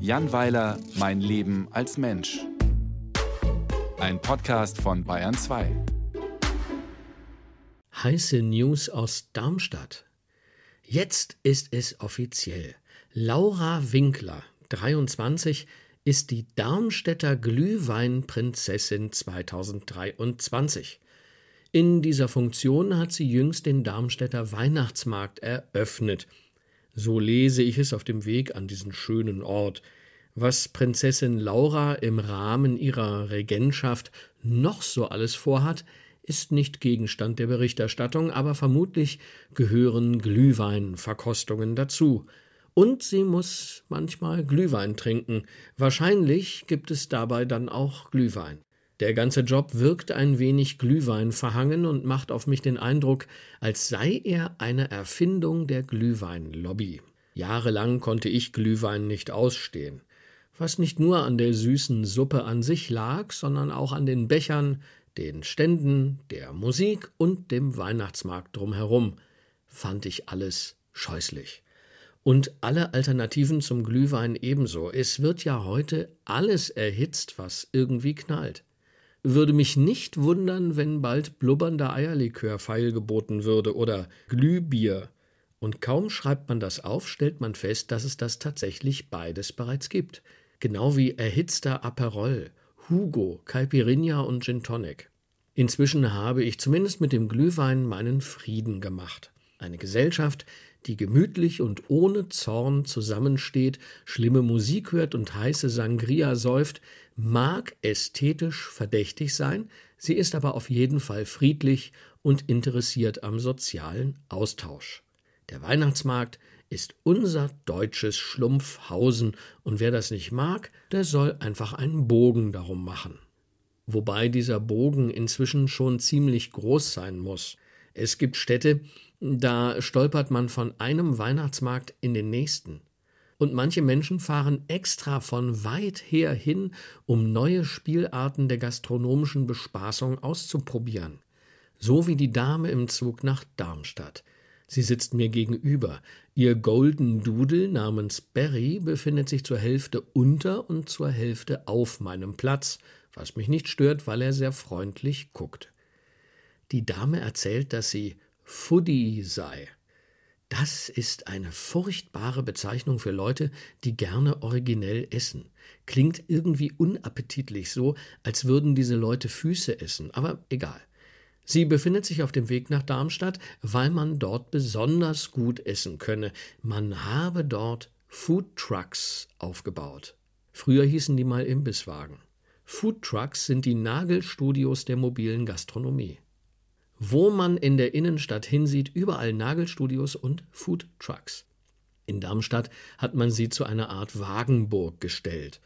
Jan Weiler, Mein Leben als Mensch. Ein Podcast von Bayern 2. Heiße News aus Darmstadt. Jetzt ist es offiziell. Laura Winkler, 23, ist die Darmstädter Glühweinprinzessin 2023. In dieser Funktion hat sie jüngst den Darmstädter Weihnachtsmarkt eröffnet. So lese ich es auf dem Weg an diesen schönen Ort. Was Prinzessin Laura im Rahmen ihrer Regentschaft noch so alles vorhat, ist nicht Gegenstand der Berichterstattung, aber vermutlich gehören Glühweinverkostungen dazu. Und sie muss manchmal Glühwein trinken. Wahrscheinlich gibt es dabei dann auch Glühwein. Der ganze Job wirkt ein wenig Glühwein verhangen und macht auf mich den Eindruck, als sei er eine Erfindung der Glühweinlobby. Jahrelang konnte ich Glühwein nicht ausstehen. Was nicht nur an der süßen Suppe an sich lag, sondern auch an den Bechern, den Ständen, der Musik und dem Weihnachtsmarkt drumherum, fand ich alles scheußlich. Und alle Alternativen zum Glühwein ebenso. Es wird ja heute alles erhitzt, was irgendwie knallt. Würde mich nicht wundern, wenn bald blubbernder Eierlikör feilgeboten würde oder Glühbier. Und kaum schreibt man das auf, stellt man fest, dass es das tatsächlich beides bereits gibt. Genau wie erhitzter Aperol, Hugo, Caipirinha und Gin Tonic. Inzwischen habe ich zumindest mit dem Glühwein meinen Frieden gemacht. Eine Gesellschaft, die gemütlich und ohne Zorn zusammensteht, schlimme Musik hört und heiße Sangria säuft, mag ästhetisch verdächtig sein, sie ist aber auf jeden Fall friedlich und interessiert am sozialen Austausch. Der Weihnachtsmarkt ist unser deutsches Schlumpfhausen, und wer das nicht mag, der soll einfach einen Bogen darum machen. Wobei dieser Bogen inzwischen schon ziemlich groß sein muss. Es gibt Städte, da stolpert man von einem Weihnachtsmarkt in den nächsten. Und manche Menschen fahren extra von weit her hin, um neue Spielarten der gastronomischen Bespaßung auszuprobieren. So wie die Dame im Zug nach Darmstadt. Sie sitzt mir gegenüber. Ihr Golden Doodle namens Barry befindet sich zur Hälfte unter und zur Hälfte auf meinem Platz, was mich nicht stört, weil er sehr freundlich guckt. Die Dame erzählt, dass sie Foodie sei. Das ist eine furchtbare Bezeichnung für Leute, die gerne originell essen. Klingt irgendwie unappetitlich so, als würden diese Leute Füße essen, aber egal. Sie befindet sich auf dem Weg nach Darmstadt, weil man dort besonders gut essen könne. Man habe dort Food Trucks aufgebaut. Früher hießen die mal Imbisswagen. Food Trucks sind die Nagelstudios der mobilen Gastronomie. Wo man in der Innenstadt hinsieht, überall Nagelstudios und Food Trucks. In Darmstadt hat man sie zu einer Art Wagenburg gestellt.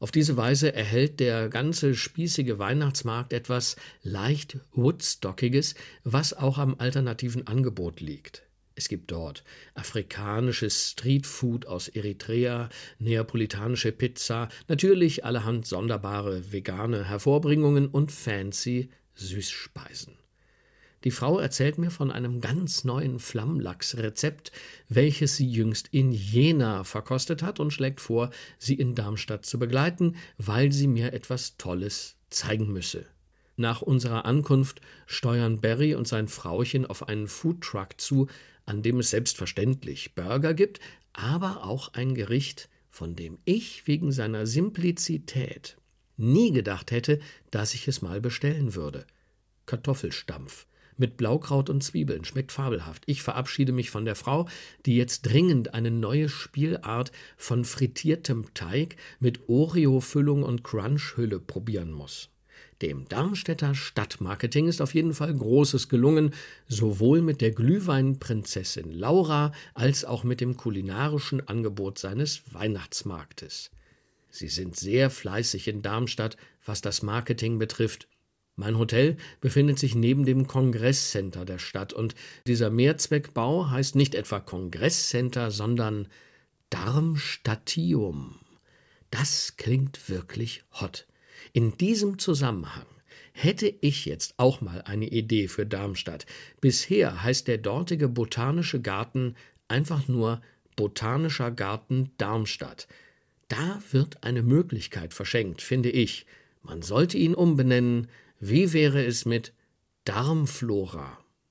Auf diese Weise erhält der ganze spießige Weihnachtsmarkt etwas leicht Woodstockiges, was auch am alternativen Angebot liegt. Es gibt dort afrikanisches Streetfood aus Eritrea, neapolitanische Pizza, natürlich allerhand sonderbare vegane Hervorbringungen und fancy Süßspeisen. Die Frau erzählt mir von einem ganz neuen Flammlachsrezept, welches sie jüngst in Jena verkostet hat und schlägt vor, sie in Darmstadt zu begleiten, weil sie mir etwas Tolles zeigen müsse. Nach unserer Ankunft steuern Barry und sein Frauchen auf einen Foodtruck zu, an dem es selbstverständlich Burger gibt, aber auch ein Gericht, von dem ich wegen seiner Simplizität nie gedacht hätte, dass ich es mal bestellen würde. Kartoffelstampf mit Blaukraut und Zwiebeln. Schmeckt fabelhaft. Ich verabschiede mich von der Frau, die jetzt dringend eine neue Spielart von frittiertem Teig mit Oreo-Füllung und Crunch-Hülle probieren muss. Dem Darmstädter Stadtmarketing ist auf jeden Fall Großes gelungen, sowohl mit der Glühweinprinzessin Laura als auch mit dem kulinarischen Angebot seines Weihnachtsmarktes. Sie sind sehr fleißig in Darmstadt, was das Marketing betrifft, mein Hotel befindet sich neben dem Kongresscenter der Stadt und dieser Mehrzweckbau heißt nicht etwa Kongresscenter, sondern Darmstadtium. Das klingt wirklich hot. In diesem Zusammenhang hätte ich jetzt auch mal eine Idee für Darmstadt. Bisher heißt der dortige botanische Garten einfach nur Botanischer Garten Darmstadt. Da wird eine Möglichkeit verschenkt, finde ich. Man sollte ihn umbenennen. Wie wäre es mit Darmflora?